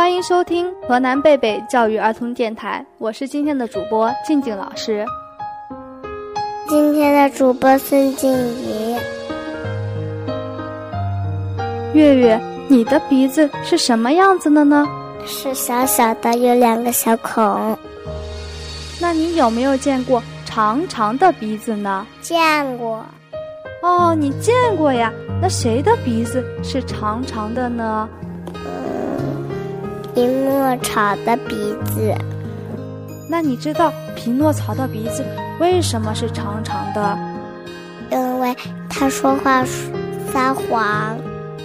欢迎收听河南贝贝教育儿童电台，我是今天的主播静静老师。今天的主播孙静怡。月月，你的鼻子是什么样子的呢？是小小的，有两个小孔。那你有没有见过长长的鼻子呢？见过。哦，你见过呀？那谁的鼻子是长长的呢？嗯，匹诺曹的鼻子。那你知道匹诺曹的鼻子为什么是长长的？因为他说话撒谎。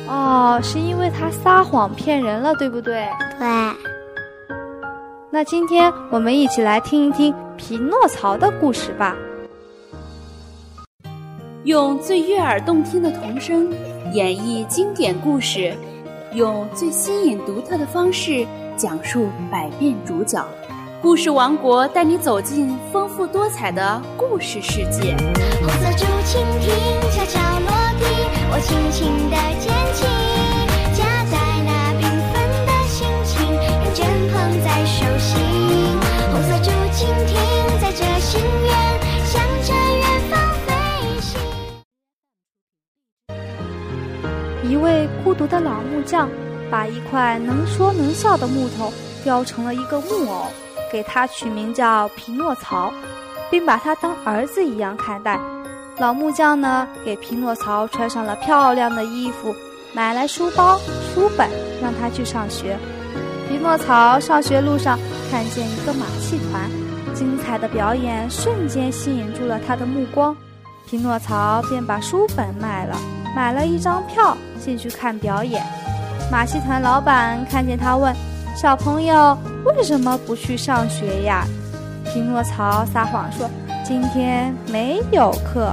哦，是因为他撒谎骗人了，对不对？对。那今天我们一起来听一听匹诺曹的故事吧。用最悦耳动听的童声演绎经典故事，用最新颖独特的方式讲述百变主角。故事王国带你走进丰富多彩的故事世界。红色竹蜻蜓悄悄落地，我轻轻地一位孤独的老木匠，把一块能说能笑的木头雕成了一个木偶，给他取名叫匹诺曹，并把他当儿子一样看待。老木匠呢，给匹诺曹穿上了漂亮的衣服，买来书包、书本，让他去上学。匹诺曹上学路上看见一个马戏团，精彩的表演瞬间吸引住了他的目光。匹诺曹便把书本卖了，买了一张票进去看表演。马戏团老板看见他，问：“小朋友为什么不去上学呀？”匹诺曹撒谎说。今天没有课，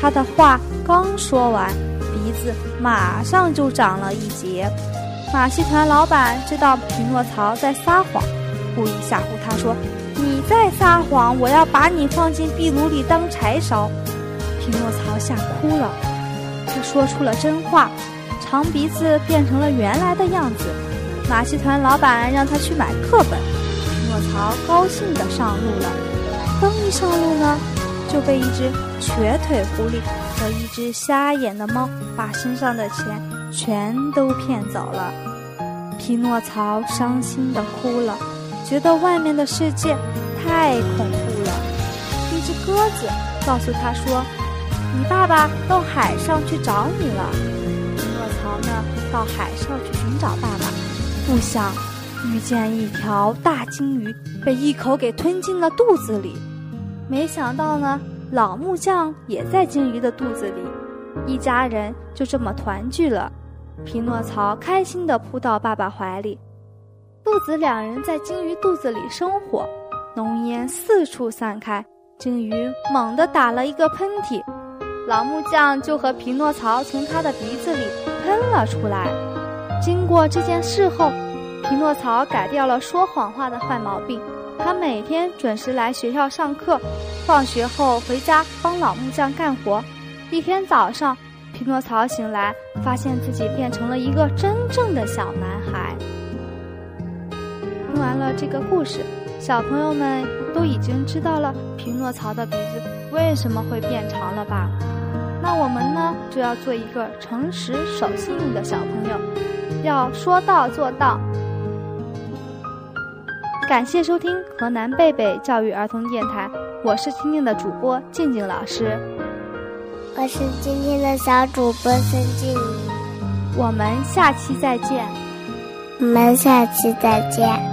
他的话刚说完，鼻子马上就长了一截。马戏团老板知道匹诺曹在撒谎，故意吓唬他说：“你在撒谎，我要把你放进壁炉里当柴烧。”匹诺曹吓哭了。他说出了真话，长鼻子变成了原来的样子。马戏团老板让他去买课本，匹诺曹高兴地上路了。刚一上路呢，就被一只瘸腿狐狸和一只瞎眼的猫把身上的钱全都骗走了。匹诺曹伤心的哭了，觉得外面的世界太恐怖了。一只鸽子告诉他说：“你爸爸到海上去找你了。”匹诺曹呢，到海上去寻找爸爸，不想遇见一条大金鱼，被一口给吞进了肚子里。没想到呢，老木匠也在鲸鱼的肚子里，一家人就这么团聚了。匹诺曹开心地扑到爸爸怀里，父子两人在鲸鱼肚子里生火，浓烟四处散开，鲸鱼猛地打了一个喷嚏，老木匠就和匹诺曹从他的鼻子里喷了出来。经过这件事后，匹诺曹改掉了说谎话的坏毛病。他每天准时来学校上课，放学后回家帮老木匠干活。一天早上，匹诺曹醒来，发现自己变成了一个真正的小男孩。听完了这个故事，小朋友们都已经知道了匹诺曹的鼻子为什么会变长了吧？那我们呢，就要做一个诚实守信用的小朋友，要说到做到。感谢收听河南贝贝教育儿童电台，我是今天的主播静静老师，我是今天的小主播孙静怡，我们下期再见，我们下期再见。